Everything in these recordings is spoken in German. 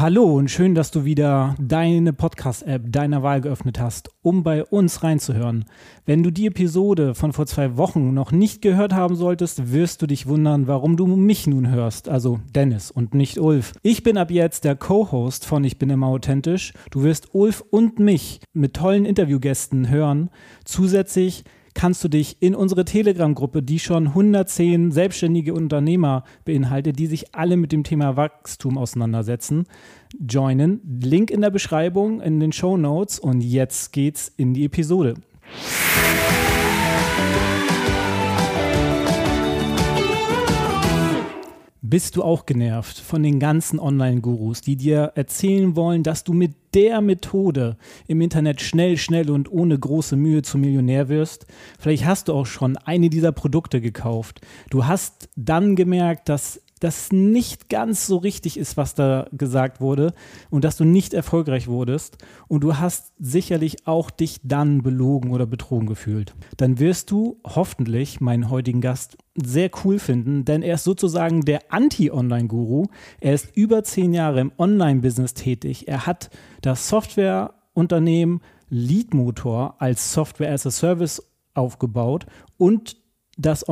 Hallo und schön, dass du wieder deine Podcast-App deiner Wahl geöffnet hast, um bei uns reinzuhören. Wenn du die Episode von vor zwei Wochen noch nicht gehört haben solltest, wirst du dich wundern, warum du mich nun hörst, also Dennis und nicht Ulf. Ich bin ab jetzt der Co-Host von Ich bin immer authentisch. Du wirst Ulf und mich mit tollen Interviewgästen hören. Zusätzlich kannst du dich in unsere Telegram-Gruppe, die schon 110 selbstständige Unternehmer beinhaltet, die sich alle mit dem Thema Wachstum auseinandersetzen, joinen. Link in der Beschreibung, in den Show Notes und jetzt geht's in die Episode. Bist du auch genervt von den ganzen Online-Gurus, die dir erzählen wollen, dass du mit der Methode im Internet schnell, schnell und ohne große Mühe zum Millionär wirst? Vielleicht hast du auch schon eine dieser Produkte gekauft. Du hast dann gemerkt, dass das nicht ganz so richtig ist, was da gesagt wurde und dass du nicht erfolgreich wurdest und du hast sicherlich auch dich dann belogen oder betrogen gefühlt. Dann wirst du hoffentlich meinen heutigen Gast sehr cool finden, denn er ist sozusagen der Anti-Online-Guru. Er ist über zehn Jahre im Online-Business tätig. Er hat das Softwareunternehmen Leadmotor als Software as a Service aufgebaut und das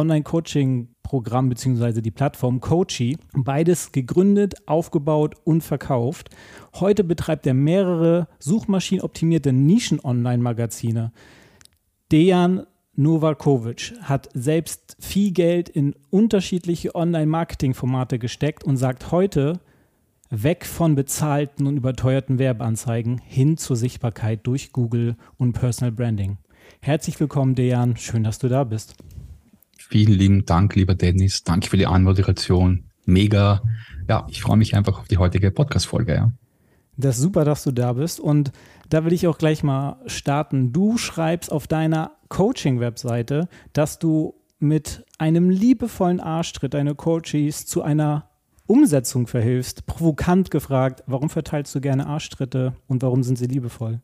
Online-Coaching-Programm bzw. die Plattform Coachy. Beides gegründet, aufgebaut und verkauft. Heute betreibt er mehrere suchmaschinenoptimierte Nischen-Online-Magazine. Dejan Novakovic hat selbst viel Geld in unterschiedliche Online-Marketing-Formate gesteckt und sagt heute, weg von bezahlten und überteuerten Werbeanzeigen hin zur Sichtbarkeit durch Google und Personal Branding. Herzlich willkommen, Dejan. Schön, dass du da bist. Vielen lieben Dank, lieber Dennis. Danke für die Anmoderation. Mega. Ja, ich freue mich einfach auf die heutige Podcast-Folge. Ja. Das ist super, dass du da bist. Und da will ich auch gleich mal starten. Du schreibst auf deiner Coaching-Webseite, dass du mit einem liebevollen Arschtritt deine Coaches zu einer Umsetzung verhilfst. Provokant gefragt, warum verteilst du gerne Arschtritte und warum sind sie liebevoll?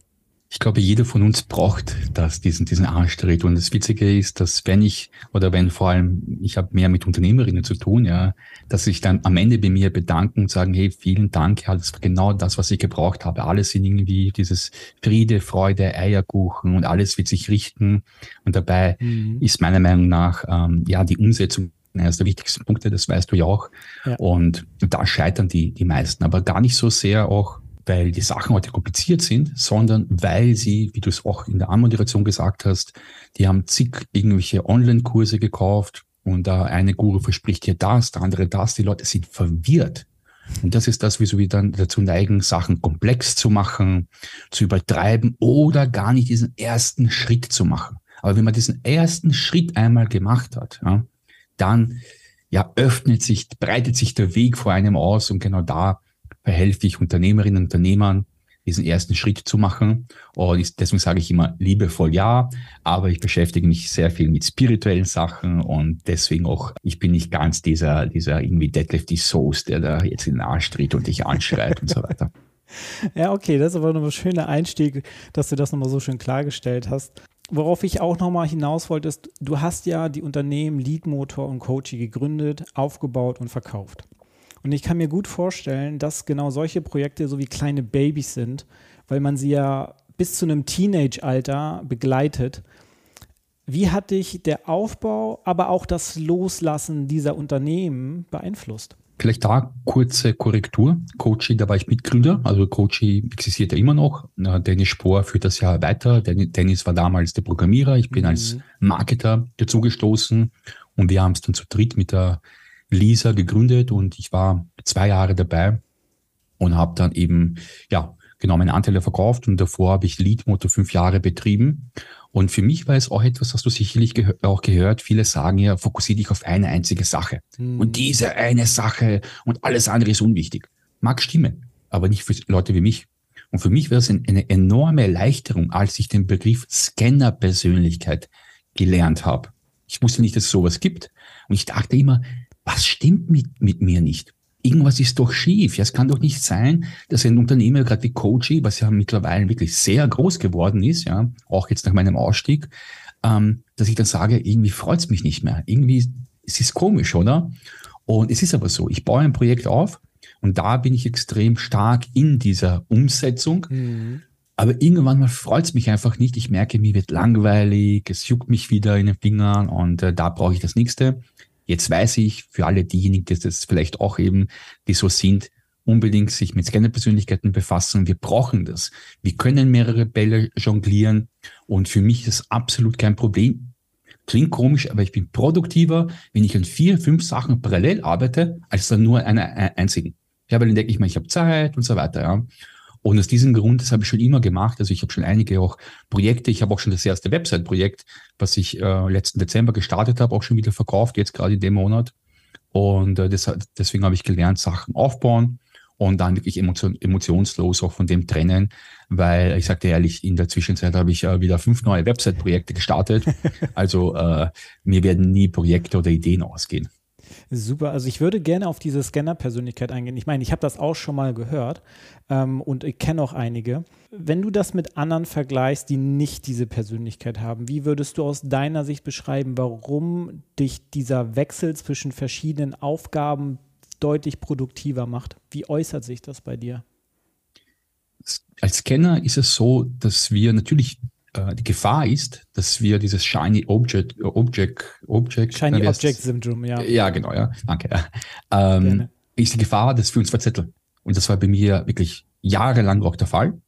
Ich glaube, jeder von uns braucht das, diesen, diesen Arschtritt. Und das Witzige ist, dass wenn ich, oder wenn vor allem, ich habe mehr mit Unternehmerinnen zu tun, ja, dass sich dann am Ende bei mir bedanken und sagen, hey, vielen Dank, ja, das war genau das, was ich gebraucht habe. Alles sind irgendwie dieses Friede, Freude, Eierkuchen und alles wird sich richten. Und dabei mhm. ist meiner Meinung nach, ähm, ja, die Umsetzung eines der wichtigsten Punkte, das weißt du ja auch. Ja. Und da scheitern die, die meisten, aber gar nicht so sehr auch weil die Sachen heute kompliziert sind, sondern weil sie, wie du es auch in der Anmoderation gesagt hast, die haben zig irgendwelche Online-Kurse gekauft und der eine Guru verspricht hier das, der andere das. Die Leute sind verwirrt. Und das ist das, wieso wir dann dazu neigen, Sachen komplex zu machen, zu übertreiben oder gar nicht diesen ersten Schritt zu machen. Aber wenn man diesen ersten Schritt einmal gemacht hat, ja, dann ja, öffnet sich, breitet sich der Weg vor einem aus und genau da verhelfe ich Unternehmerinnen und Unternehmern, diesen ersten Schritt zu machen. Und deswegen sage ich immer liebevoll ja, aber ich beschäftige mich sehr viel mit spirituellen Sachen und deswegen auch, ich bin nicht ganz dieser, dieser irgendwie Deadlift die Soße, der da jetzt in den Arsch tritt und dich anschreit und so weiter. Ja, okay, das ist aber nochmal ein schöner Einstieg, dass du das nochmal so schön klargestellt hast. Worauf ich auch nochmal hinaus wollte, ist, du hast ja die Unternehmen Leadmotor und Coachy gegründet, aufgebaut und verkauft. Und ich kann mir gut vorstellen, dass genau solche Projekte so wie kleine Babys sind, weil man sie ja bis zu einem Teenage-Alter begleitet. Wie hat dich der Aufbau, aber auch das Loslassen dieser Unternehmen beeinflusst? Vielleicht da kurze Korrektur. Coachy, da war ich Mitgründer. Also Coachy existiert ja immer noch. Dennis Spohr führt das ja weiter. Dennis war damals der Programmierer. Ich bin mhm. als Marketer dazugestoßen und wir haben es dann zu dritt mit der Lisa gegründet und ich war zwei Jahre dabei und habe dann eben ja genau meine Anteile verkauft und davor habe ich Leadmotor fünf Jahre betrieben Und für mich war es auch etwas, was du sicherlich gehör auch gehört. Viele sagen ja, fokussiere dich auf eine einzige Sache. Mhm. Und diese eine Sache und alles andere ist unwichtig. Mag stimmen, aber nicht für Leute wie mich. Und für mich war es eine enorme Erleichterung, als ich den Begriff Scanner-Persönlichkeit gelernt habe. Ich wusste nicht, dass es sowas gibt. Und ich dachte immer, was stimmt mit, mit mir nicht? Irgendwas ist doch schief. Ja, es kann doch nicht sein, dass ein Unternehmer, gerade wie Coachy, was ja mittlerweile wirklich sehr groß geworden ist, ja, auch jetzt nach meinem Ausstieg, ähm, dass ich dann sage, irgendwie freut es mich nicht mehr. Irgendwie, es ist komisch, oder? Und es ist aber so, ich baue ein Projekt auf und da bin ich extrem stark in dieser Umsetzung. Mhm. Aber irgendwann mal freut es mich einfach nicht. Ich merke, mir wird langweilig, es juckt mich wieder in den Fingern und äh, da brauche ich das nächste. Jetzt weiß ich, für alle diejenigen, die das vielleicht auch eben, die so sind, unbedingt sich mit Scanner-Persönlichkeiten befassen. Wir brauchen das. Wir können mehrere Bälle jonglieren und für mich ist absolut kein Problem. Klingt komisch, aber ich bin produktiver, wenn ich an vier, fünf Sachen parallel arbeite, als an nur einer einzigen. Ja, weil dann denke ich mal, ich habe Zeit und so weiter. Ja. Und aus diesem Grund, das habe ich schon immer gemacht. Also ich habe schon einige auch Projekte. Ich habe auch schon das erste Website-Projekt, was ich äh, letzten Dezember gestartet habe, auch schon wieder verkauft, jetzt gerade in dem Monat. Und äh, das, deswegen habe ich gelernt, Sachen aufbauen und dann wirklich emotion, emotionslos auch von dem trennen, weil ich sagte ehrlich, in der Zwischenzeit habe ich äh, wieder fünf neue Website-Projekte gestartet. also äh, mir werden nie Projekte oder Ideen ausgehen. Super, also ich würde gerne auf diese Scanner-Persönlichkeit eingehen. Ich meine, ich habe das auch schon mal gehört ähm, und ich kenne auch einige. Wenn du das mit anderen vergleichst, die nicht diese Persönlichkeit haben, wie würdest du aus deiner Sicht beschreiben, warum dich dieser Wechsel zwischen verschiedenen Aufgaben deutlich produktiver macht? Wie äußert sich das bei dir? Als Scanner ist es so, dass wir natürlich äh, die Gefahr ist, dass wir dieses Shiny Object, Object, Object Shiny na, Object Syndrome, ja. Ja, genau, ja. Danke. Ähm, ist die Gefahr, dass wir uns verzetteln. Und das war bei mir wirklich jahrelang auch der Fall.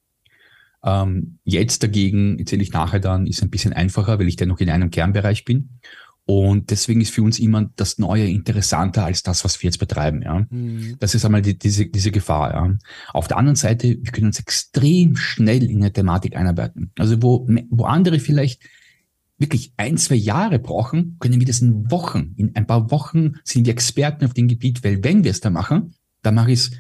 Ähm, jetzt dagegen, erzähle ich nachher dann, ist ein bisschen einfacher, weil ich dennoch in einem Kernbereich bin. Und deswegen ist für uns immer das Neue interessanter als das, was wir jetzt betreiben. Ja. Mhm. Das ist einmal die, diese, diese Gefahr. Ja. Auf der anderen Seite, wir können uns extrem schnell in eine Thematik einarbeiten. Also wo, wo andere vielleicht wirklich ein, zwei Jahre brauchen, können wir das in Wochen, in ein paar Wochen sind wir Experten auf dem Gebiet, weil wenn wir es da machen, dann mache ich es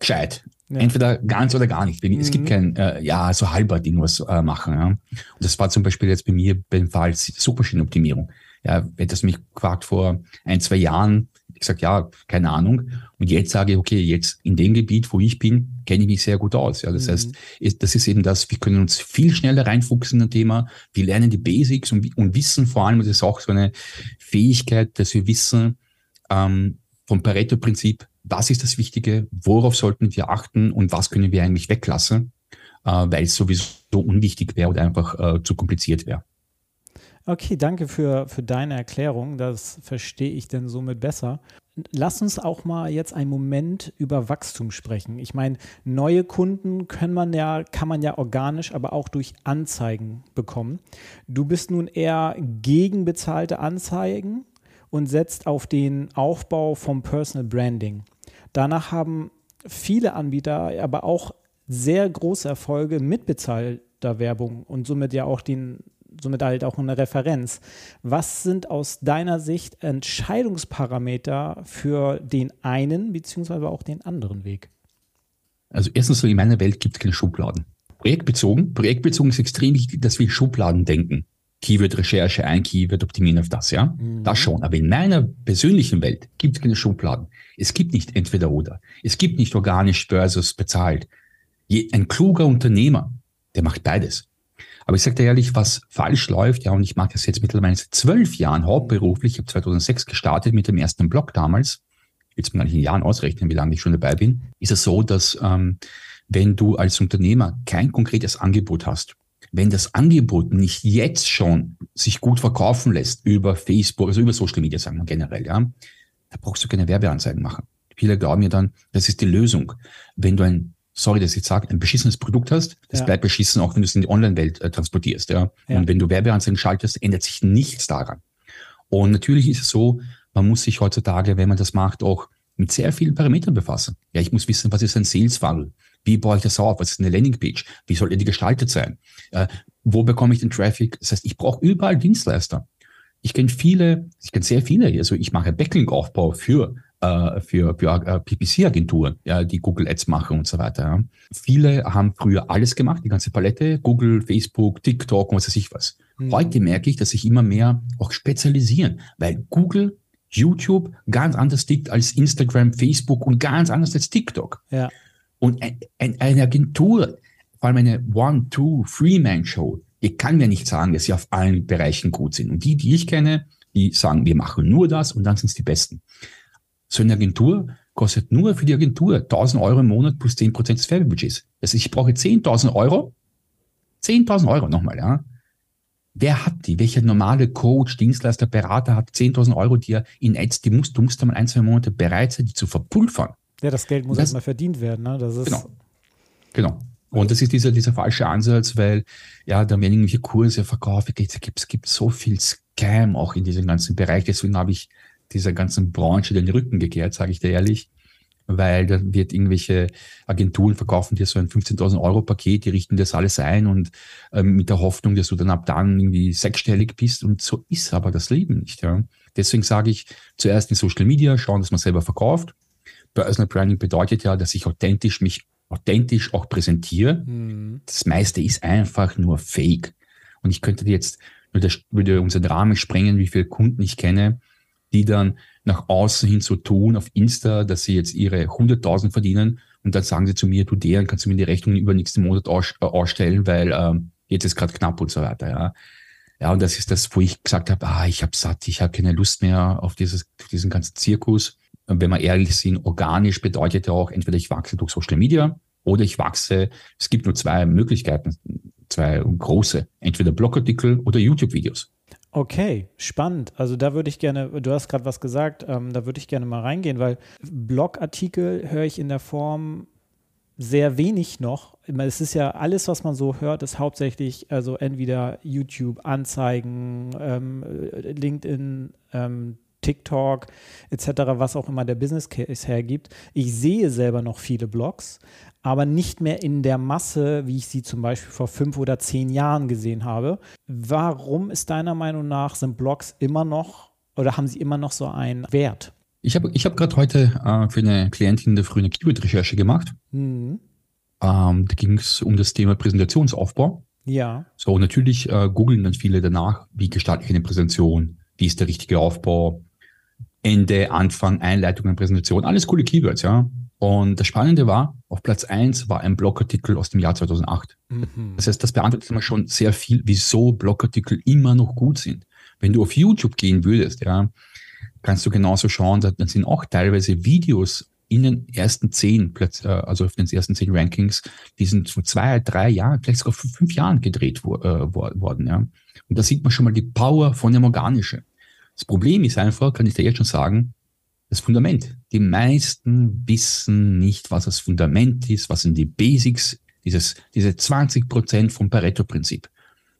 gescheit. Ja. Entweder ganz oder gar nicht. Es gibt mhm. kein, äh, ja, so halber Ding was äh, machen. Ja. Und das war zum Beispiel jetzt bei mir beim Fall Suchmaschinenoptimierung. Ja, hättest mich gefragt vor ein, zwei Jahren, ich gesagt, ja, keine Ahnung. Und jetzt sage ich, okay, jetzt in dem Gebiet, wo ich bin, kenne ich mich sehr gut aus. Ja, das mhm. heißt, das ist eben das, wir können uns viel schneller reinfuchsen in ein Thema. Wir lernen die Basics und, und wissen vor allem, das ist auch so eine Fähigkeit, dass wir wissen, ähm, vom Pareto-Prinzip, was ist das Wichtige, worauf sollten wir achten und was können wir eigentlich weglassen, äh, weil es sowieso unwichtig wäre oder einfach äh, zu kompliziert wäre. Okay, danke für, für deine Erklärung. Das verstehe ich denn somit besser. Lass uns auch mal jetzt einen Moment über Wachstum sprechen. Ich meine, neue Kunden kann man ja, kann man ja organisch, aber auch durch Anzeigen bekommen. Du bist nun eher gegen bezahlte Anzeigen und setzt auf den Aufbau vom Personal Branding. Danach haben viele Anbieter aber auch sehr große Erfolge mit bezahlter Werbung und somit ja auch den somit halt auch eine Referenz. Was sind aus deiner Sicht Entscheidungsparameter für den einen beziehungsweise auch den anderen Weg? Also erstens, in meiner Welt gibt es keine Schubladen. Projektbezogen, projektbezogen ist extrem wichtig, dass wir Schubladen denken. Keyword-Recherche, ein Keyword, optimieren auf das, ja? Mhm. Das schon. Aber in meiner persönlichen Welt gibt es keine Schubladen. Es gibt nicht entweder oder. Es gibt nicht organisch versus bezahlt. Je, ein kluger Unternehmer, der macht beides. Aber ich sage dir ehrlich, was falsch läuft, ja, und ich mache das jetzt mittlerweile seit zwölf Jahren hauptberuflich. Ich habe 2006 gestartet mit dem ersten Blog damals. Jetzt mal in Jahren ausrechnen, wie lange ich schon dabei bin. Ist es so, dass ähm, wenn du als Unternehmer kein konkretes Angebot hast, wenn das Angebot nicht jetzt schon sich gut verkaufen lässt über Facebook, also über Social Media, sagen wir generell, ja, da brauchst du keine Werbeanzeigen machen. Viele glauben mir dann, das ist die Lösung. Wenn du ein sorry, dass ich sage, ein beschissenes Produkt hast, das ja. bleibt beschissen, auch wenn du es in die Online-Welt äh, transportierst. Ja? ja? Und wenn du Werbeanzeigen schaltest, ändert sich nichts daran. Und natürlich ist es so, man muss sich heutzutage, wenn man das macht, auch mit sehr vielen Parametern befassen. Ja, ich muss wissen, was ist ein Sales Funnel? Wie baue ich das auf? Was ist eine Landingpage? Wie soll die gestaltet sein? Äh, wo bekomme ich den Traffic? Das heißt, ich brauche überall Dienstleister. Ich kenne viele, ich kenne sehr viele, also ich mache Backlink-Aufbau für, äh, für, für äh, PPC-Agenturen, ja, die Google Ads machen und so weiter. Ja. Viele haben früher alles gemacht, die ganze Palette, Google, Facebook, TikTok und was weiß ich was. Mhm. Heute merke ich, dass sich immer mehr auch spezialisieren, weil Google, YouTube ganz anders tickt als Instagram, Facebook und ganz anders als TikTok. Ja. Und ein, ein, eine Agentur, vor allem eine One, Two, Three-Man-Show, die kann mir nicht sagen, dass sie auf allen Bereichen gut sind. Und die, die ich kenne, die sagen, wir machen nur das und dann sind es die Besten. So eine Agentur kostet nur für die Agentur 1000 Euro im Monat plus 10% des Werbebudgets. Also ich brauche 10.000 Euro, 10.000 Euro nochmal, ja. Wer hat die? Welcher normale Coach, Dienstleister, Berater hat 10.000 Euro, die er in Ads, die musst, du musst dann mal ein, zwei Monate bereit sein, die zu verpulvern. Ja, das Geld muss erstmal verdient werden, ne? Das ist genau. Genau. Und das ist dieser, dieser falsche Ansatz, weil ja, da werden irgendwelche Kurse verkauft. Es gibt, es gibt so viel Scam auch in diesem ganzen Bereich. Deswegen habe ich dieser ganzen Branche den Rücken gekehrt, sage ich dir ehrlich. Weil da wird irgendwelche Agenturen verkaufen dir so ein 15.000 Euro Paket, die richten das alles ein und ähm, mit der Hoffnung, dass du dann ab dann irgendwie sechsstellig bist. Und so ist aber das Leben nicht. Ja. Deswegen sage ich zuerst in Social Media schauen, dass man selber verkauft. Personal Branding bedeutet ja, dass ich authentisch mich authentisch auch präsentiere. Mhm. Das meiste ist einfach nur Fake. Und ich könnte jetzt, würde, würde unseren Rahmen sprengen, wie viele Kunden ich kenne, die dann nach außen hin so tun auf Insta, dass sie jetzt ihre 100.000 verdienen und dann sagen sie zu mir, du deren kannst du mir die Rechnung über nächsten Monat aus, äh, ausstellen, weil ähm, jetzt ist gerade knapp und so weiter. Ja. Ja, und das ist das, wo ich gesagt habe, ah, ich habe satt, ich habe keine Lust mehr auf dieses, diesen ganzen Zirkus wenn wir ehrlich sind, organisch bedeutet ja auch, entweder ich wachse durch Social Media oder ich wachse, es gibt nur zwei Möglichkeiten, zwei große, entweder Blogartikel oder YouTube-Videos. Okay, spannend. Also da würde ich gerne, du hast gerade was gesagt, ähm, da würde ich gerne mal reingehen, weil Blogartikel höre ich in der Form sehr wenig noch. Es ist ja alles, was man so hört, ist hauptsächlich also entweder YouTube, Anzeigen, ähm, LinkedIn, ähm, TikTok etc., was auch immer der Business Case hergibt. Ich sehe selber noch viele Blogs, aber nicht mehr in der Masse, wie ich sie zum Beispiel vor fünf oder zehn Jahren gesehen habe. Warum ist deiner Meinung nach, sind Blogs immer noch oder haben sie immer noch so einen Wert? Ich habe ich hab gerade heute äh, für eine Klientin der frühen Keyword-Recherche gemacht. Mhm. Ähm, da ging es um das Thema Präsentationsaufbau. Ja. So, natürlich äh, googeln dann viele danach, wie gestalte ich eine Präsentation, wie ist der richtige Aufbau, Ende, Anfang, Einleitung Präsentation, alles coole Keywords, ja. Und das Spannende war, auf Platz eins war ein Blogartikel aus dem Jahr 2008. Mhm. Das heißt, das beantwortet immer schon sehr viel, wieso Blogartikel immer noch gut sind. Wenn du auf YouTube gehen würdest, ja, kannst du genauso schauen, da sind auch teilweise Videos in den ersten zehn, äh, also auf den ersten zehn Rankings, die sind vor zwei, drei Jahren, vielleicht sogar fünf Jahren gedreht äh, worden, ja. Und da sieht man schon mal die Power von dem Organischen. Das Problem ist einfach, kann ich dir jetzt schon sagen, das Fundament. Die meisten wissen nicht, was das Fundament ist, was sind die Basics, dieses, diese 20 Prozent vom Pareto-Prinzip.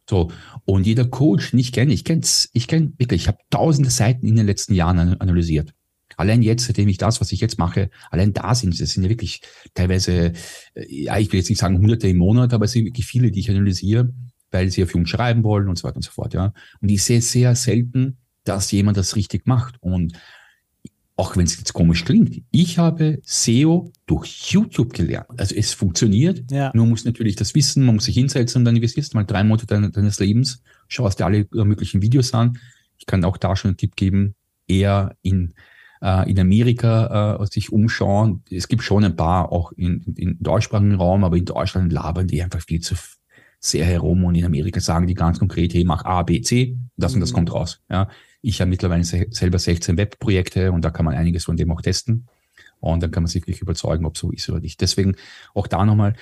So. Und jeder Coach, den ich kenne, ich kenn's, ich kenne wirklich, ich habe tausende Seiten in den letzten Jahren analysiert. Allein jetzt, seitdem ich das, was ich jetzt mache, allein da sind es, sind ja wirklich teilweise, äh, ja, ich will jetzt nicht sagen hunderte im Monat, aber es sind wirklich viele, die ich analysiere, weil sie für uns schreiben wollen und so weiter und so fort, ja. Und ich sehe sehr selten, dass jemand das richtig macht. Und auch wenn es jetzt komisch klingt, ich habe SEO durch YouTube gelernt. Also es funktioniert, ja. nur muss natürlich das wissen, man muss sich hinsetzen und dann investierst mal drei Monate deines Lebens, schaust dir alle möglichen Videos an. Ich kann auch da schon einen Tipp geben, eher in, äh, in Amerika äh, sich umschauen. Es gibt schon ein paar auch in, in, in deutschsprachigen Raum, aber in Deutschland labern die einfach viel zu sehr herum und in Amerika sagen die ganz konkret, hey, mach A, B, C, das mhm. und das mhm. kommt raus. Ja, ich habe mittlerweile selber 16 Webprojekte und da kann man einiges von dem auch testen. Und dann kann man sich wirklich überzeugen, ob so ist oder nicht. Deswegen auch da nochmal,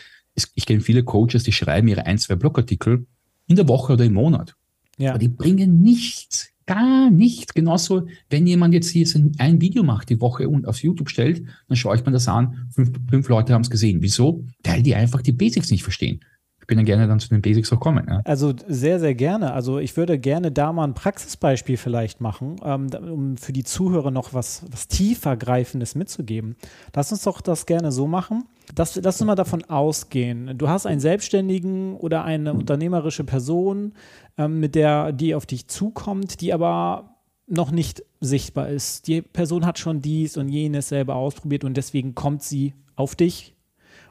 ich kenne viele Coaches, die schreiben ihre ein, zwei Blogartikel in der Woche oder im Monat. Ja. Aber die bringen nichts, gar nichts. Genauso, wenn jemand jetzt hier ein Video macht die Woche und auf YouTube stellt, dann schaue ich mir das an, fünf, fünf Leute haben es gesehen. Wieso? Weil die einfach die Basics nicht verstehen. Bin dann gerne dann zu den Basics auch kommen. Ja. Also sehr, sehr gerne. Also ich würde gerne da mal ein Praxisbeispiel vielleicht machen, ähm, um für die Zuhörer noch was, was tiefer greifendes mitzugeben. Lass uns doch das gerne so machen. Das, lass uns mal davon ausgehen. Du hast einen Selbstständigen oder eine unternehmerische Person, ähm, mit der, die auf dich zukommt, die aber noch nicht sichtbar ist. Die Person hat schon dies und jenes selber ausprobiert und deswegen kommt sie auf dich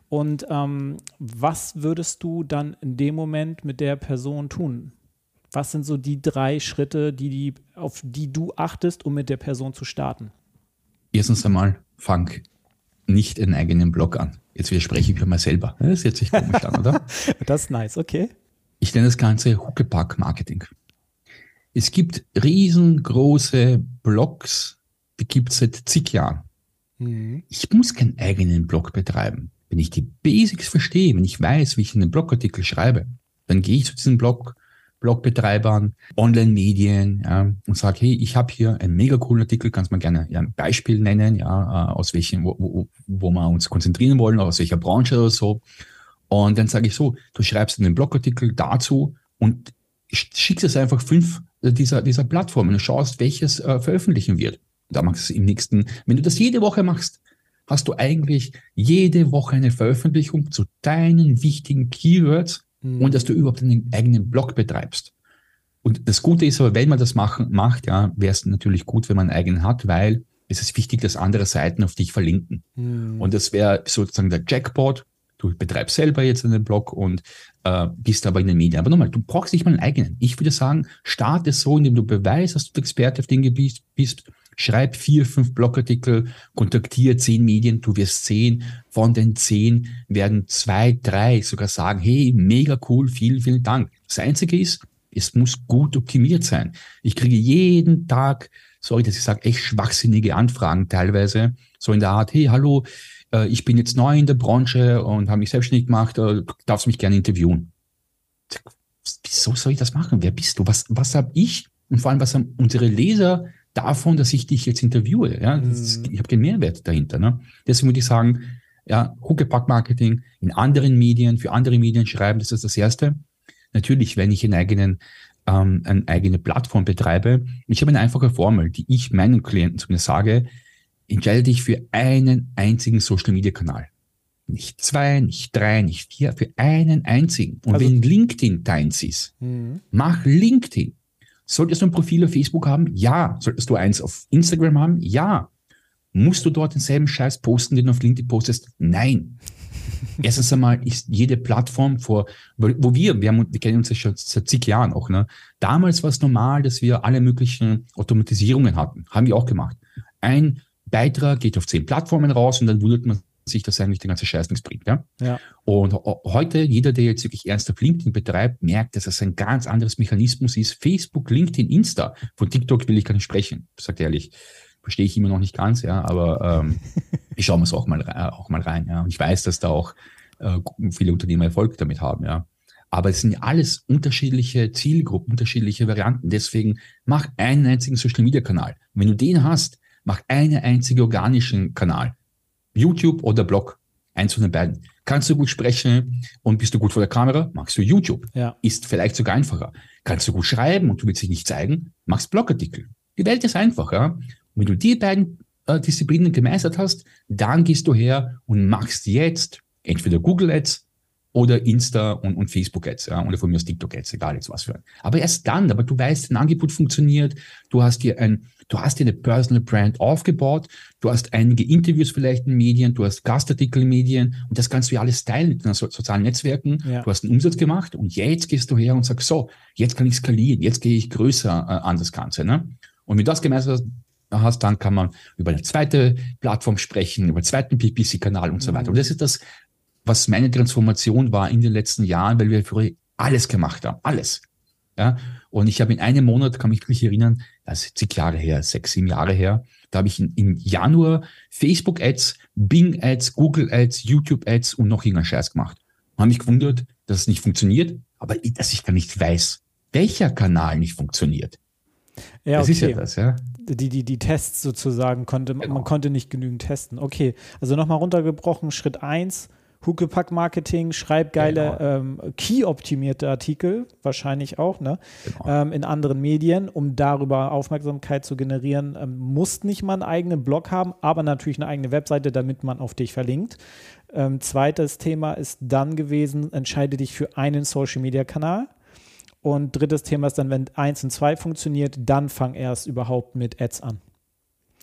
und ähm, was würdest du dann in dem Moment mit der Person tun? Was sind so die drei Schritte, die, die, auf die du achtest, um mit der Person zu starten? Erstens einmal, fang nicht einen eigenen Blog an. Jetzt widerspreche ich mir mal selber. Das hört sich komisch an, oder? Das ist nice, okay. Ich nenne das Ganze Huckepack Marketing. Es gibt riesengroße Blogs, die gibt es seit zig Jahren. Mhm. Ich muss keinen eigenen Blog betreiben. Wenn ich die Basics verstehe, wenn ich weiß, wie ich einen Blogartikel schreibe, dann gehe ich zu diesen Blog, Blogbetreibern, Online-Medien ja, und sage, hey, ich habe hier einen mega coolen Artikel, kannst mal gerne ja, ein Beispiel nennen, ja, äh, aus welchen, wo, wo, wo wir uns konzentrieren wollen, aus welcher Branche oder so. Und dann sage ich so, du schreibst einen Blogartikel dazu und schickst es einfach fünf dieser, dieser Plattformen und schaust, welches äh, veröffentlichen wird. Da machst du es im nächsten, wenn du das jede Woche machst, hast du eigentlich jede Woche eine Veröffentlichung zu deinen wichtigen Keywords mhm. und dass du überhaupt einen eigenen Blog betreibst. Und das Gute ist aber, wenn man das machen, macht, ja, wäre es natürlich gut, wenn man einen eigenen hat, weil es ist wichtig, dass andere Seiten auf dich verlinken. Mhm. Und das wäre sozusagen der Jackpot. Du betreibst selber jetzt einen Blog und äh, bist aber in den Medien. Aber nochmal, du brauchst nicht mal einen eigenen. Ich würde sagen, starte so, indem du beweist, dass du Experte auf Dinge bist, bist Schreib vier, fünf Blogartikel, kontaktiere zehn Medien, du wirst sehen, von den zehn werden zwei, drei sogar sagen, hey, mega cool, vielen, vielen Dank. Das Einzige ist, es muss gut optimiert sein. Ich kriege jeden Tag, sorry, dass ich sage, echt schwachsinnige Anfragen teilweise, so in der Art, hey, hallo, äh, ich bin jetzt neu in der Branche und habe mich selbstständig gemacht, äh, darfst mich gerne interviewen. Wieso soll ich das machen? Wer bist du? Was, was habe ich und vor allem, was haben unsere Leser davon, dass ich dich jetzt interviewe. Ja? Das, mhm. Ich habe keinen Mehrwert dahinter. Ne? Deswegen würde ich sagen, ja, Huckepack-Marketing in anderen Medien, für andere Medien schreiben, das ist das Erste. Natürlich, wenn ich einen eigenen, ähm, eine eigene Plattform betreibe, ich habe eine einfache Formel, die ich meinen Klienten zumindest sage, entscheide dich für einen einzigen Social-Media-Kanal. Nicht zwei, nicht drei, nicht vier, für einen einzigen. Und also, wenn LinkedIn deins ist, mhm. mach LinkedIn. Solltest du ein Profil auf Facebook haben? Ja. Solltest du eins auf Instagram haben? Ja. Musst du dort denselben Scheiß posten, den du auf LinkedIn postest? Nein. Erstens einmal ist jede Plattform vor, wo wir, wir, haben, wir kennen uns ja schon seit zig Jahren auch, ne? Damals war es normal, dass wir alle möglichen Automatisierungen hatten. Haben wir auch gemacht. Ein Beitrag geht auf zehn Plattformen raus und dann wundert man sich das eigentlich der ganze Scheiß nichts bringt. Ja? ja. Und heute, jeder, der jetzt wirklich ernsthaft LinkedIn betreibt, merkt, dass es ein ganz anderes Mechanismus ist. Facebook, LinkedIn, Insta. Von TikTok will ich gar nicht sprechen, sagt ehrlich. Verstehe ich immer noch nicht ganz, ja, aber ähm, ich schaue mir es auch mal, auch mal rein. Ja. Und ich weiß, dass da auch äh, viele Unternehmer Erfolg damit haben, ja. Aber es sind alles unterschiedliche Zielgruppen, unterschiedliche Varianten. Deswegen mach einen einzigen Social Media Kanal. Und wenn du den hast, mach einen einzigen organischen Kanal. YouTube oder Blog. Eins von den beiden. Kannst du gut sprechen und bist du gut vor der Kamera, machst du YouTube. Ja. Ist vielleicht sogar einfacher. Kannst du gut schreiben und du willst dich nicht zeigen, machst Blogartikel. Die Welt ist einfacher. Und wenn du die beiden äh, Disziplinen gemeistert hast, dann gehst du her und machst jetzt entweder Google Ads oder Insta und, und Facebook Ads, ja, oder von mir aus TikTok Ads, egal jetzt was für ein. Aber erst dann, aber du weißt, ein Angebot funktioniert, du hast dir ein, du hast dir eine Personal Brand aufgebaut, du hast einige Interviews vielleicht in Medien, du hast Gastartikel in Medien und das kannst du ja alles teilen mit den so sozialen Netzwerken. Ja. Du hast einen Umsatz gemacht und jetzt gehst du her und sagst, so, jetzt kann ich skalieren, jetzt gehe ich größer äh, an das Ganze, ne? Und wenn du das gemeistert hast, dann kann man über eine zweite Plattform sprechen, über einen zweiten PPC-Kanal und so weiter. Und das ist das, was meine Transformation war in den letzten Jahren, weil wir früher alles gemacht haben, alles. Ja, und ich habe in einem Monat, kann mich wirklich erinnern, das ist zig Jahre her, sechs, sieben Jahre her, da habe ich in, im Januar Facebook Ads, Bing Ads, Google Ads, YouTube Ads und noch irgendeinen Scheiß gemacht. Und habe mich gewundert, dass es nicht funktioniert, aber dass ich gar nicht weiß, welcher Kanal nicht funktioniert. Ja, das okay. ist ja das, ja. Die, die, die Tests sozusagen konnte, genau. man konnte nicht genügend testen. Okay, also nochmal runtergebrochen, Schritt eins Huckepack-Marketing, schreib geile, genau. ähm, key-optimierte Artikel, wahrscheinlich auch, ne? Genau. Ähm, in anderen Medien, um darüber Aufmerksamkeit zu generieren. Ähm, musst nicht mal einen eigenen Blog haben, aber natürlich eine eigene Webseite, damit man auf dich verlinkt. Ähm, zweites Thema ist dann gewesen, entscheide dich für einen Social-Media-Kanal. Und drittes Thema ist dann, wenn eins und zwei funktioniert, dann fang erst überhaupt mit Ads an.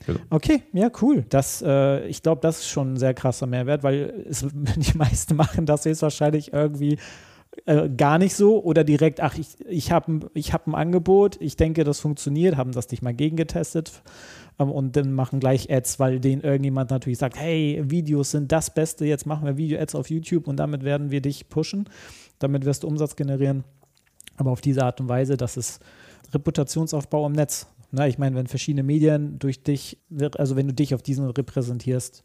Genau. Okay, ja, cool. Das, äh, ich glaube, das ist schon ein sehr krasser Mehrwert, weil es, die meisten machen das jetzt wahrscheinlich irgendwie äh, gar nicht so oder direkt, ach, ich, ich habe ich hab ein Angebot, ich denke, das funktioniert, haben das nicht mal gegengetestet ähm, und dann machen gleich Ads, weil denen irgendjemand natürlich sagt, hey, Videos sind das Beste, jetzt machen wir Video-Ads auf YouTube und damit werden wir dich pushen, damit wirst du Umsatz generieren. Aber auf diese Art und Weise, das ist Reputationsaufbau im Netz. Na, ich meine, wenn verschiedene Medien durch dich, also wenn du dich auf diesen repräsentierst,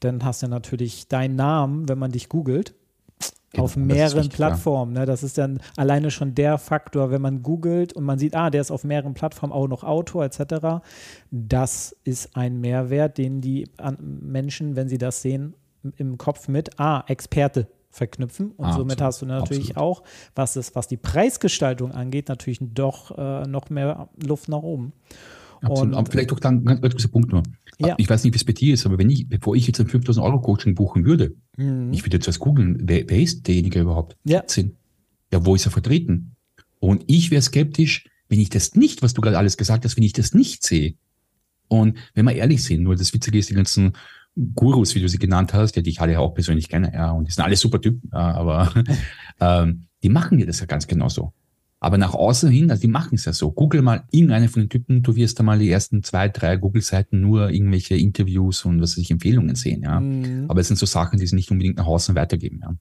dann hast du natürlich deinen Namen, wenn man dich googelt, genau, auf mehreren Plattformen. Ne? Das ist dann alleine schon der Faktor, wenn man googelt und man sieht, ah, der ist auf mehreren Plattformen auch noch Autor etc. Das ist ein Mehrwert, den die Menschen, wenn sie das sehen, im Kopf mit, ah, Experte verknüpfen. Und ah, somit hast du natürlich absolut. auch, was, es, was die Preisgestaltung angeht, natürlich doch äh, noch mehr Luft nach oben. Absolut. Und, aber vielleicht auch dann ganz kurzer Punkt nur. Ja. Ich weiß nicht, wie es bei dir ist, aber wenn ich, bevor ich jetzt ein 5000 Euro Coaching buchen würde, mhm. ich würde jetzt was googeln, wer, wer, ist derjenige überhaupt? Ja. Ja, wo ist er vertreten? Und ich wäre skeptisch, wenn ich das nicht, was du gerade alles gesagt hast, wenn ich das nicht sehe. Und wenn wir ehrlich sind, nur das Witzige ist, die ganzen Gurus, wie du sie genannt hast, ja, die ich alle auch persönlich kenne, ja, und die sind alle super Typen, ja, aber ähm, die machen dir das ja ganz genauso. Aber nach außen hin, also die machen es ja so. Google mal irgendeine von den Typen, du wirst da mal die ersten zwei, drei Google-Seiten nur irgendwelche Interviews und was weiß ich, Empfehlungen sehen, ja. Mhm. Aber es sind so Sachen, die sie nicht unbedingt nach außen weitergeben, ja.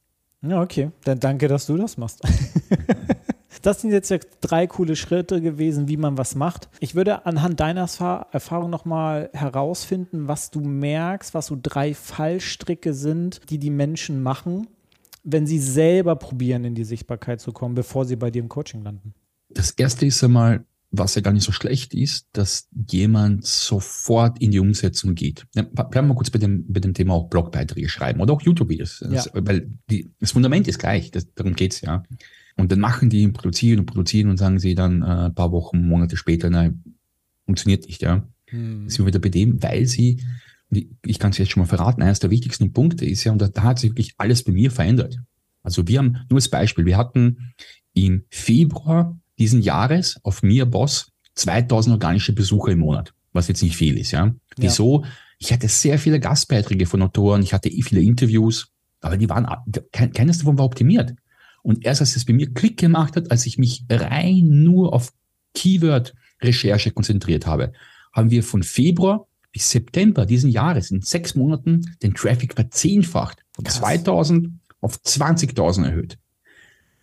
Ja, okay. Dann danke, dass du das machst. Das sind jetzt drei coole Schritte gewesen, wie man was macht. Ich würde anhand deiner Erfahrung nochmal herausfinden, was du merkst, was so drei Fallstricke sind, die die Menschen machen, wenn sie selber probieren, in die Sichtbarkeit zu kommen, bevor sie bei dir im Coaching landen. Das erste ist einmal, was ja gar nicht so schlecht ist, dass jemand sofort in die Umsetzung geht. Ja, bleiben wir kurz bei dem, bei dem Thema auch Blogbeiträge schreiben oder auch YouTube-Videos. Ja. Weil die, das Fundament ist gleich, das, darum geht's ja. Und dann machen die, produzieren und produzieren und sagen sie dann äh, ein paar Wochen, Monate später, nein, funktioniert nicht, ja. Hm. Sind wir wieder bei dem, weil sie, ich kann es jetzt schon mal verraten, eines der wichtigsten Punkte ist ja, und da, da hat sich wirklich alles bei mir verändert. Also wir haben, nur als Beispiel, wir hatten im Februar diesen Jahres auf mir Boss 2000 organische Besucher im Monat, was jetzt nicht viel ist, ja. Wieso? Ja. Ich hatte sehr viele Gastbeiträge von Autoren, ich hatte eh viele Interviews, aber die waren, keines davon war optimiert. Und erst als es bei mir Klick gemacht hat, als ich mich rein nur auf Keyword-Recherche konzentriert habe, haben wir von Februar bis September diesen Jahres in sechs Monaten den Traffic verzehnfacht. Von Krass. 2000 auf 20.000 erhöht.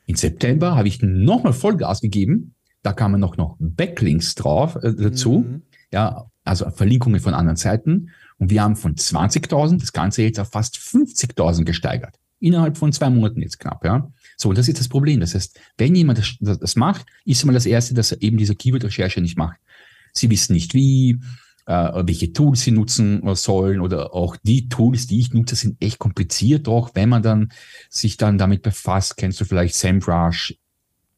In September habe ich nochmal Vollgas gegeben. Da kamen noch, noch Backlinks drauf äh, dazu. Mhm. Ja, also Verlinkungen von anderen Seiten. Und wir haben von 20.000 das Ganze jetzt auf fast 50.000 gesteigert. Innerhalb von zwei Monaten jetzt knapp, ja. So, und das ist das Problem. Das heißt, wenn jemand das, das macht, ist mal das Erste, dass er eben diese Keyword-Recherche nicht macht. Sie wissen nicht wie, äh, welche Tools sie nutzen sollen oder auch die Tools, die ich nutze, sind echt kompliziert. Auch wenn man dann sich dann damit befasst, kennst du vielleicht SEMrush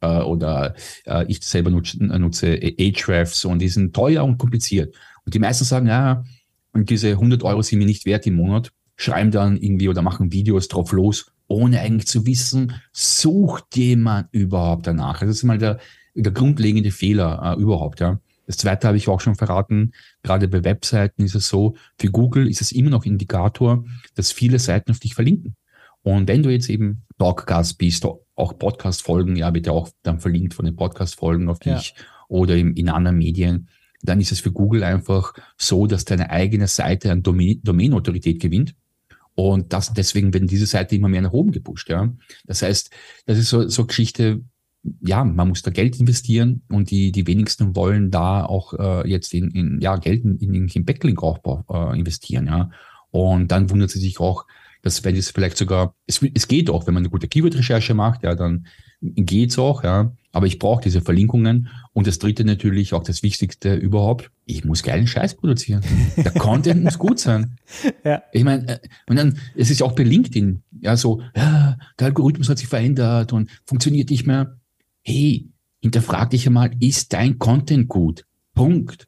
äh, oder äh, ich selber nutze, nutze Ahrefs und die sind teuer und kompliziert. Und die meisten sagen, ja, und diese 100 Euro sind mir nicht wert im Monat, schreiben dann irgendwie oder machen Videos drauf los ohne eigentlich zu wissen, sucht jemand überhaupt danach. Das ist mal der, der grundlegende Fehler äh, überhaupt, ja. Das zweite habe ich auch schon verraten. Gerade bei Webseiten ist es so, für Google ist es immer noch Indikator, dass viele Seiten auf dich verlinken. Und wenn du jetzt eben Podcast bist, auch Podcast-Folgen, ja, wird ja auch dann verlinkt von den Podcast-Folgen auf dich ja. oder in, in anderen Medien, dann ist es für Google einfach so, dass deine eigene Seite an Domain-Autorität gewinnt. Und das, deswegen werden diese Seite immer mehr nach oben gepusht, ja. Das heißt, das ist so, so Geschichte, ja, man muss da Geld investieren und die, die wenigsten wollen da auch äh, jetzt in, in ja, Geld in, in, in Backlink-Aufbau äh, investieren, ja. Und dann wundert sie sich auch, dass wenn es vielleicht sogar, es, es geht auch, wenn man eine gute Keyword-Recherche macht, ja, dann geht's auch, ja. Aber ich brauche diese Verlinkungen. Und das dritte natürlich, auch das Wichtigste überhaupt, ich muss geilen Scheiß produzieren. Der Content muss gut sein. Ja. Ich meine, äh, und dann, es ist auch bei LinkedIn, Ja, so, ja, der Algorithmus hat sich verändert und funktioniert nicht mehr. Hey, hinterfrag dich einmal, ist dein Content gut? Punkt.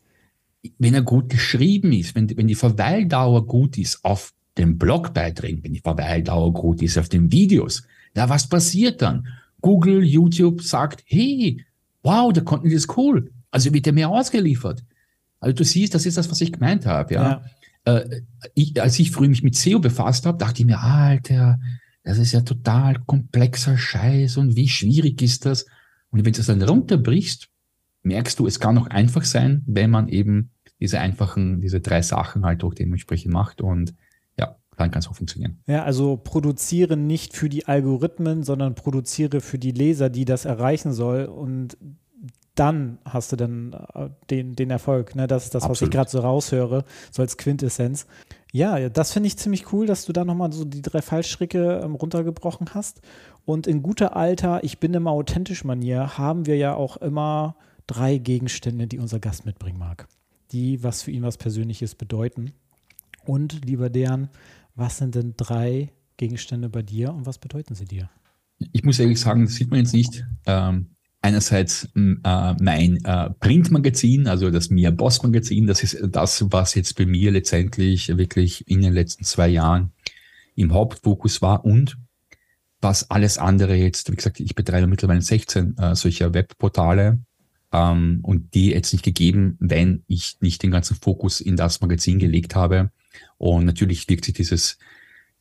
Wenn er gut geschrieben ist, wenn, wenn die Verweildauer gut ist auf den Blogbeiträgen, wenn die Verweildauer gut ist auf den Videos, ja, was passiert dann? Google, YouTube sagt, hey, wow, der Content ist cool. Also wird er mehr ausgeliefert. Also du siehst, das ist das, was ich gemeint habe, ja. ja. Äh, ich, als ich früher mich mit SEO befasst habe, dachte ich mir, Alter, das ist ja total komplexer Scheiß und wie schwierig ist das? Und wenn du es dann runterbrichst, merkst du, es kann auch einfach sein, wenn man eben diese einfachen, diese drei Sachen halt auch dementsprechend macht und dann kann es auch funktionieren. Ja, also produziere nicht für die Algorithmen, sondern produziere für die Leser, die das erreichen soll und dann hast du dann äh, den, den Erfolg. Ne? Das ist das, Absolut. was ich gerade so raushöre, so als Quintessenz. Ja, das finde ich ziemlich cool, dass du da nochmal so die drei Fallstricke ähm, runtergebrochen hast. Und in guter alter, ich bin immer authentisch Manier, haben wir ja auch immer drei Gegenstände, die unser Gast mitbringen mag. Die, was für ihn was Persönliches bedeuten. Und lieber deren, was sind denn drei Gegenstände bei dir und was bedeuten sie dir? Ich muss ehrlich sagen, das sieht man jetzt nicht. Ähm, einerseits äh, mein äh, Printmagazin, also das Mia Boss Magazin, das ist das, was jetzt bei mir letztendlich wirklich in den letzten zwei Jahren im Hauptfokus war und was alles andere jetzt, wie gesagt, ich betreibe mittlerweile 16 äh, solcher Webportale ähm, und die jetzt nicht gegeben, wenn ich nicht den ganzen Fokus in das Magazin gelegt habe. Und natürlich wirkt sich dieses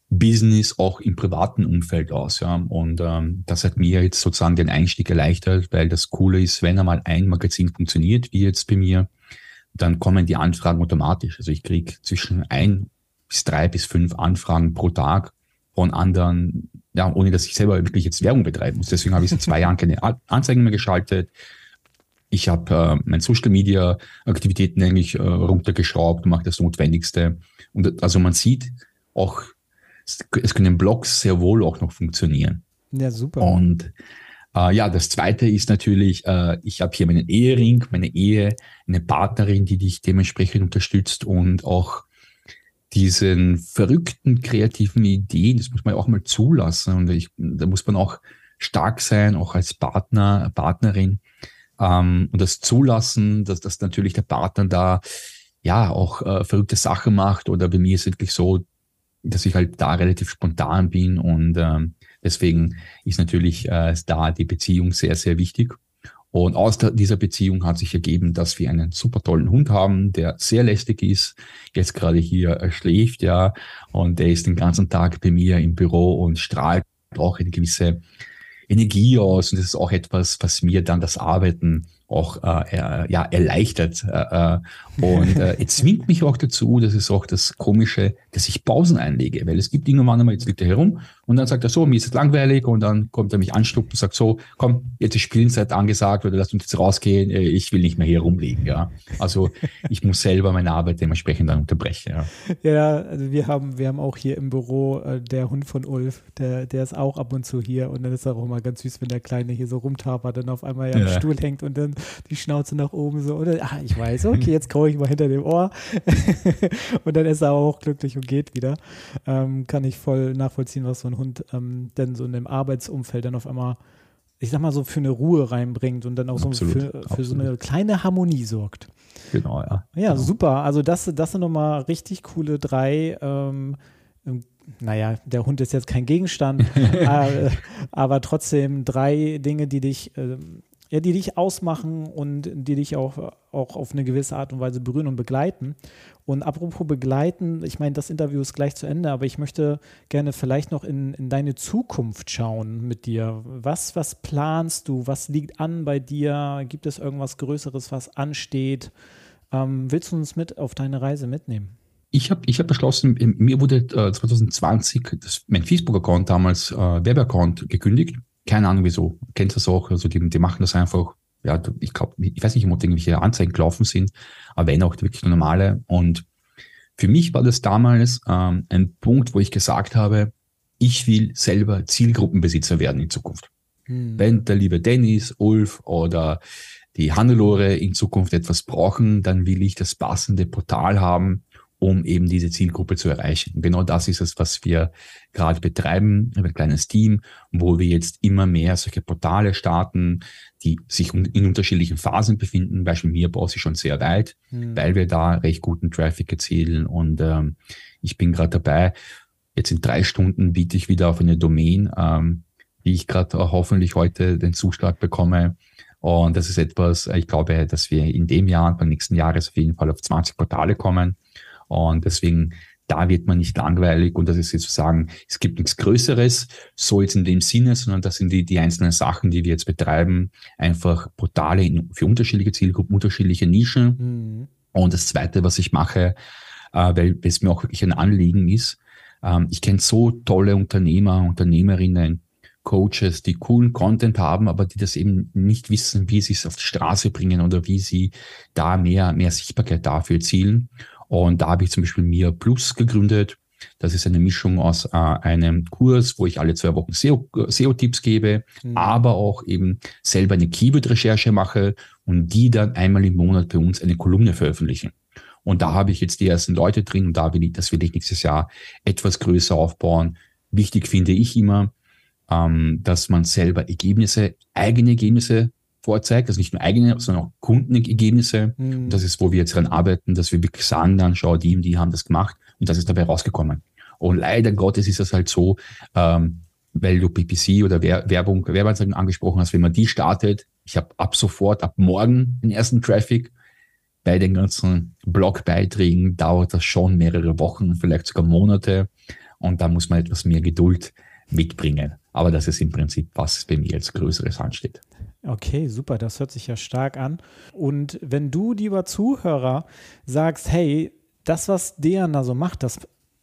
Business auch im privaten Umfeld aus. Ja. Und ähm, das hat mir jetzt sozusagen den Einstieg erleichtert, weil das Coole ist, wenn einmal ein Magazin funktioniert, wie jetzt bei mir, dann kommen die Anfragen automatisch. Also ich kriege zwischen ein bis drei bis fünf Anfragen pro Tag von anderen, ja, ohne dass ich selber wirklich jetzt Werbung betreiben muss. Deswegen habe ich seit zwei Jahren keine Anzeigen mehr geschaltet. Ich habe äh, meine Social Media Aktivitäten eigentlich äh, runtergeschraubt, mache das Notwendigste. Und also man sieht auch es können Blogs sehr wohl auch noch funktionieren. Ja, super. Und äh, ja, das zweite ist natürlich, äh, ich habe hier meinen Ehering, meine Ehe, eine Partnerin, die dich dementsprechend unterstützt und auch diesen verrückten kreativen Ideen, das muss man auch mal zulassen. Und ich, da muss man auch stark sein, auch als Partner, Partnerin. Ähm, und das zulassen, dass, dass natürlich der Partner da ja auch äh, verrückte Sachen macht. Oder bei mir ist es wirklich so, dass ich halt da relativ spontan bin und ähm, deswegen ist natürlich äh, da die Beziehung sehr, sehr wichtig. Und aus dieser Beziehung hat sich ergeben, dass wir einen super tollen Hund haben, der sehr lästig ist, jetzt gerade hier schläft, ja, und der ist den ganzen Tag bei mir im Büro und strahlt auch eine gewisse Energie aus. Und das ist auch etwas, was mir dann das Arbeiten auch äh, ja, erleichtert. Äh, äh, und äh, es zwingt mich auch dazu, das ist auch das Komische, dass ich Pausen einlege, weil es gibt irgendwann einmal, jetzt liegt er herum und dann sagt er so, mir ist es langweilig und dann kommt er mich anstuppt und sagt so, komm, jetzt ist Spielenzeit angesagt oder lass uns jetzt rausgehen, äh, ich will nicht mehr hier rumliegen. Ja. Also ich muss selber meine Arbeit dementsprechend dann unterbrechen. Ja, ja also wir haben, wir haben auch hier im Büro äh, der Hund von Ulf, der, der ist auch ab und zu hier und dann ist er auch immer ganz süß, wenn der Kleine hier so rumtapert und auf einmal ja, ja. am Stuhl hängt und dann die Schnauze nach oben so, oder, ach, ich weiß, okay, jetzt graue ich mal hinter dem Ohr und dann ist er auch glücklich und geht wieder. Ähm, kann ich voll nachvollziehen, was so ein Hund ähm, denn so in dem Arbeitsumfeld dann auf einmal, ich sag mal so, für eine Ruhe reinbringt und dann auch absolut, so für, für so eine kleine Harmonie sorgt. Genau, ja. Ja, genau. super. Also das, das sind nochmal richtig coole drei ähm, ähm naja, der Hund ist jetzt kein Gegenstand, äh, aber trotzdem drei Dinge, die dich äh, ja, die dich ausmachen und die dich auch, auch auf eine gewisse Art und Weise berühren und begleiten. Und apropos begleiten, ich meine, das Interview ist gleich zu Ende, aber ich möchte gerne vielleicht noch in, in deine Zukunft schauen mit dir. Was, was planst du? Was liegt an bei dir? Gibt es irgendwas Größeres, was ansteht? Ähm, willst du uns mit auf deine Reise mitnehmen? Ich habe ich hab beschlossen, mir wurde äh, 2020 das, mein Facebook-Account damals, äh, Werbeaccount, gekündigt keine Ahnung wieso. Kennst du das auch? Also die, die machen das einfach, ja, ich glaube, ich weiß nicht, ob irgendwelche Anzeigen gelaufen sind, aber wenn auch wirklich normale. Und für mich war das damals ähm, ein Punkt, wo ich gesagt habe, ich will selber Zielgruppenbesitzer werden in Zukunft. Hm. Wenn der liebe Dennis, Ulf oder die Hannelore in Zukunft etwas brauchen, dann will ich das passende Portal haben, um eben diese Zielgruppe zu erreichen. Und genau das ist es, was wir gerade betreiben, ein kleines Team, wo wir jetzt immer mehr solche Portale starten, die sich in unterschiedlichen Phasen befinden. Beispiel mir Boss ist schon sehr weit, mhm. weil wir da recht guten Traffic erzielen. Und ähm, ich bin gerade dabei, jetzt in drei Stunden biete ich wieder auf eine Domain, ähm, die ich gerade hoffentlich heute den Zuschlag bekomme. Und das ist etwas, ich glaube, dass wir in dem Jahr, beim nächsten Jahres auf jeden Fall auf 20 Portale kommen. Und deswegen, da wird man nicht langweilig und das ist sozusagen, es gibt nichts Größeres, so jetzt in dem Sinne, sondern das sind die, die einzelnen Sachen, die wir jetzt betreiben, einfach Portale für unterschiedliche Zielgruppen, unterschiedliche Nischen. Mhm. Und das Zweite, was ich mache, äh, weil es mir auch wirklich ein Anliegen ist, ähm, ich kenne so tolle Unternehmer, Unternehmerinnen, Coaches, die coolen Content haben, aber die das eben nicht wissen, wie sie es auf die Straße bringen oder wie sie da mehr, mehr Sichtbarkeit dafür erzielen. Und da habe ich zum Beispiel Mia Plus gegründet. Das ist eine Mischung aus äh, einem Kurs, wo ich alle zwei Wochen SEO-Tipps gebe, mhm. aber auch eben selber eine Keyword-Recherche mache und die dann einmal im Monat bei uns eine Kolumne veröffentlichen. Und da habe ich jetzt die ersten Leute drin und da will ich, das will ich nächstes Jahr etwas größer aufbauen. Wichtig finde ich immer, ähm, dass man selber Ergebnisse, eigene Ergebnisse vorzeigt, also nicht nur eigene, sondern auch Kundenergebnisse. Mhm. Und das ist, wo wir jetzt daran arbeiten, dass wir wirklich sagen dann, schau, die und die haben das gemacht und das ist dabei rausgekommen. Und leider Gottes ist das halt so, ähm, weil du PPC oder Werbung, Werbeanzeigen angesprochen hast, wenn man die startet, ich habe ab sofort, ab morgen den ersten Traffic. Bei den ganzen Blogbeiträgen dauert das schon mehrere Wochen, vielleicht sogar Monate. Und da muss man etwas mehr Geduld mitbringen. Aber das ist im Prinzip, was bei mir als Größeres ansteht. Okay, super, das hört sich ja stark an. Und wenn du, lieber Zuhörer, sagst, hey, das, was Dejan da so macht, das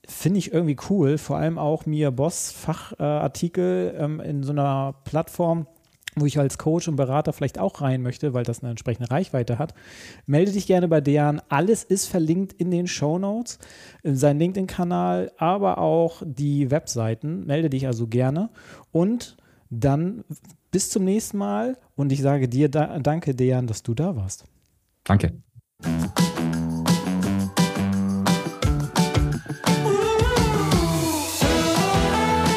finde ich irgendwie cool, vor allem auch mir Boss-Fachartikel ähm, in so einer Plattform, wo ich als Coach und Berater vielleicht auch rein möchte, weil das eine entsprechende Reichweite hat, melde dich gerne bei Dejan. Alles ist verlinkt in den Show Notes, sein LinkedIn-Kanal, aber auch die Webseiten. Melde dich also gerne. Und dann bis zum nächsten Mal und ich sage dir da, danke, Dejan, dass du da warst. Danke.